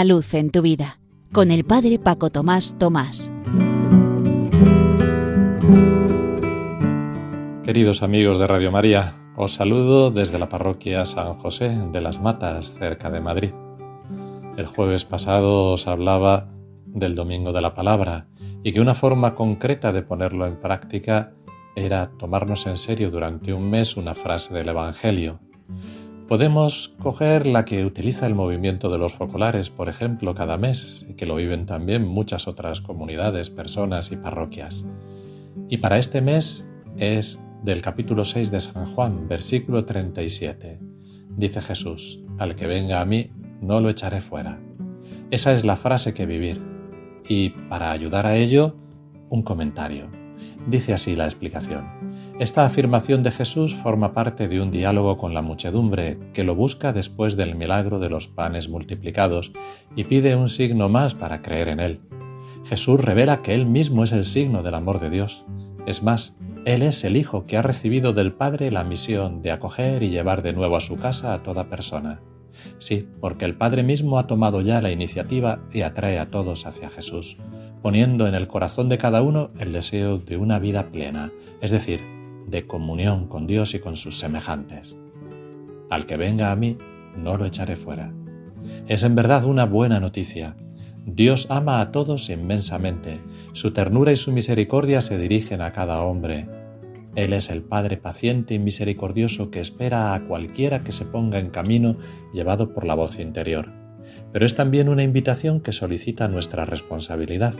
Una luz en tu vida con el Padre Paco Tomás Tomás. Queridos amigos de Radio María, os saludo desde la parroquia San José de las Matas, cerca de Madrid. El jueves pasado os hablaba del Domingo de la Palabra y que una forma concreta de ponerlo en práctica era tomarnos en serio durante un mes una frase del Evangelio. Podemos coger la que utiliza el movimiento de los focolares, por ejemplo, cada mes, y que lo viven también muchas otras comunidades, personas y parroquias. Y para este mes es del capítulo 6 de San Juan, versículo 37. Dice Jesús, al que venga a mí, no lo echaré fuera. Esa es la frase que vivir. Y para ayudar a ello, un comentario. Dice así la explicación. Esta afirmación de Jesús forma parte de un diálogo con la muchedumbre que lo busca después del milagro de los panes multiplicados y pide un signo más para creer en él. Jesús revela que él mismo es el signo del amor de Dios. Es más, él es el Hijo que ha recibido del Padre la misión de acoger y llevar de nuevo a su casa a toda persona. Sí, porque el Padre mismo ha tomado ya la iniciativa y atrae a todos hacia Jesús, poniendo en el corazón de cada uno el deseo de una vida plena, es decir, de comunión con Dios y con sus semejantes. Al que venga a mí, no lo echaré fuera. Es en verdad una buena noticia. Dios ama a todos inmensamente, su ternura y su misericordia se dirigen a cada hombre. Él es el Padre paciente y misericordioso que espera a cualquiera que se ponga en camino llevado por la voz interior. Pero es también una invitación que solicita nuestra responsabilidad,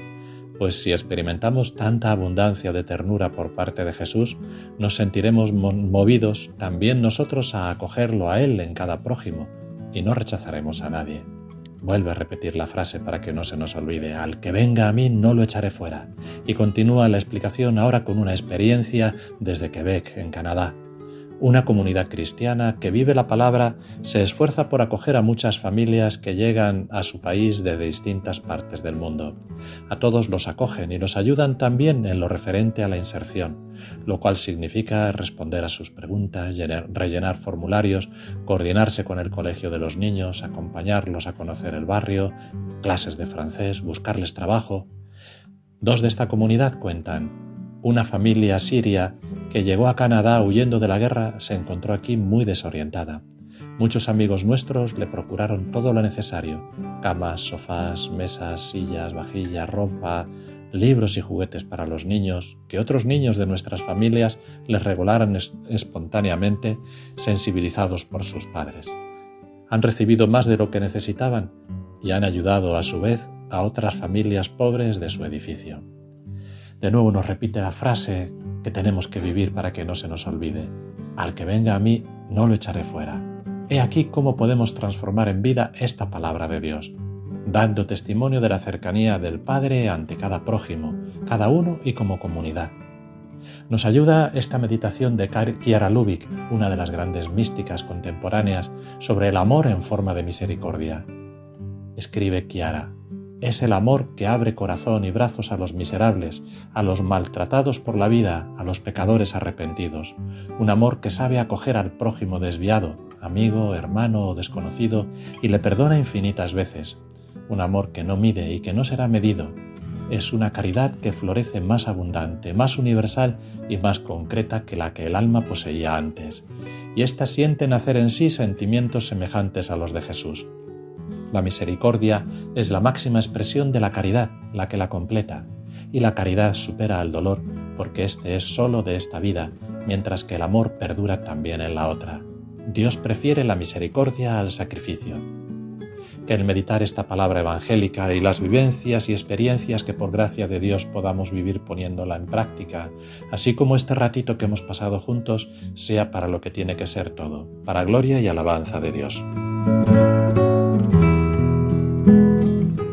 pues si experimentamos tanta abundancia de ternura por parte de Jesús, nos sentiremos movidos también nosotros a acogerlo a Él en cada prójimo y no rechazaremos a nadie. Vuelve a repetir la frase para que no se nos olvide, al que venga a mí no lo echaré fuera. Y continúa la explicación ahora con una experiencia desde Quebec, en Canadá, una comunidad cristiana que vive la palabra se esfuerza por acoger a muchas familias que llegan a su país de distintas partes del mundo. A todos los acogen y los ayudan también en lo referente a la inserción, lo cual significa responder a sus preguntas, rellenar formularios, coordinarse con el colegio de los niños, acompañarlos a conocer el barrio, clases de francés, buscarles trabajo. Dos de esta comunidad cuentan una familia siria que llegó a Canadá huyendo de la guerra se encontró aquí muy desorientada. Muchos amigos nuestros le procuraron todo lo necesario, camas, sofás, mesas, sillas, vajillas, ropa, libros y juguetes para los niños, que otros niños de nuestras familias les regalaran espontáneamente, sensibilizados por sus padres. Han recibido más de lo que necesitaban y han ayudado a su vez a otras familias pobres de su edificio. De nuevo nos repite la frase que tenemos que vivir para que no se nos olvide. Al que venga a mí, no lo echaré fuera. He aquí cómo podemos transformar en vida esta palabra de Dios, dando testimonio de la cercanía del Padre ante cada prójimo, cada uno y como comunidad. Nos ayuda esta meditación de Chiara Lubick, una de las grandes místicas contemporáneas, sobre el amor en forma de misericordia. Escribe Chiara, es el amor que abre corazón y brazos a los miserables, a los maltratados por la vida, a los pecadores arrepentidos. Un amor que sabe acoger al prójimo desviado, amigo, hermano o desconocido, y le perdona infinitas veces. Un amor que no mide y que no será medido. Es una caridad que florece más abundante, más universal y más concreta que la que el alma poseía antes. Y ésta siente nacer en sí sentimientos semejantes a los de Jesús. La misericordia es la máxima expresión de la caridad, la que la completa, y la caridad supera al dolor porque éste es sólo de esta vida, mientras que el amor perdura también en la otra. Dios prefiere la misericordia al sacrificio. Que el meditar esta palabra evangélica y las vivencias y experiencias que por gracia de Dios podamos vivir poniéndola en práctica, así como este ratito que hemos pasado juntos, sea para lo que tiene que ser todo, para gloria y alabanza de Dios.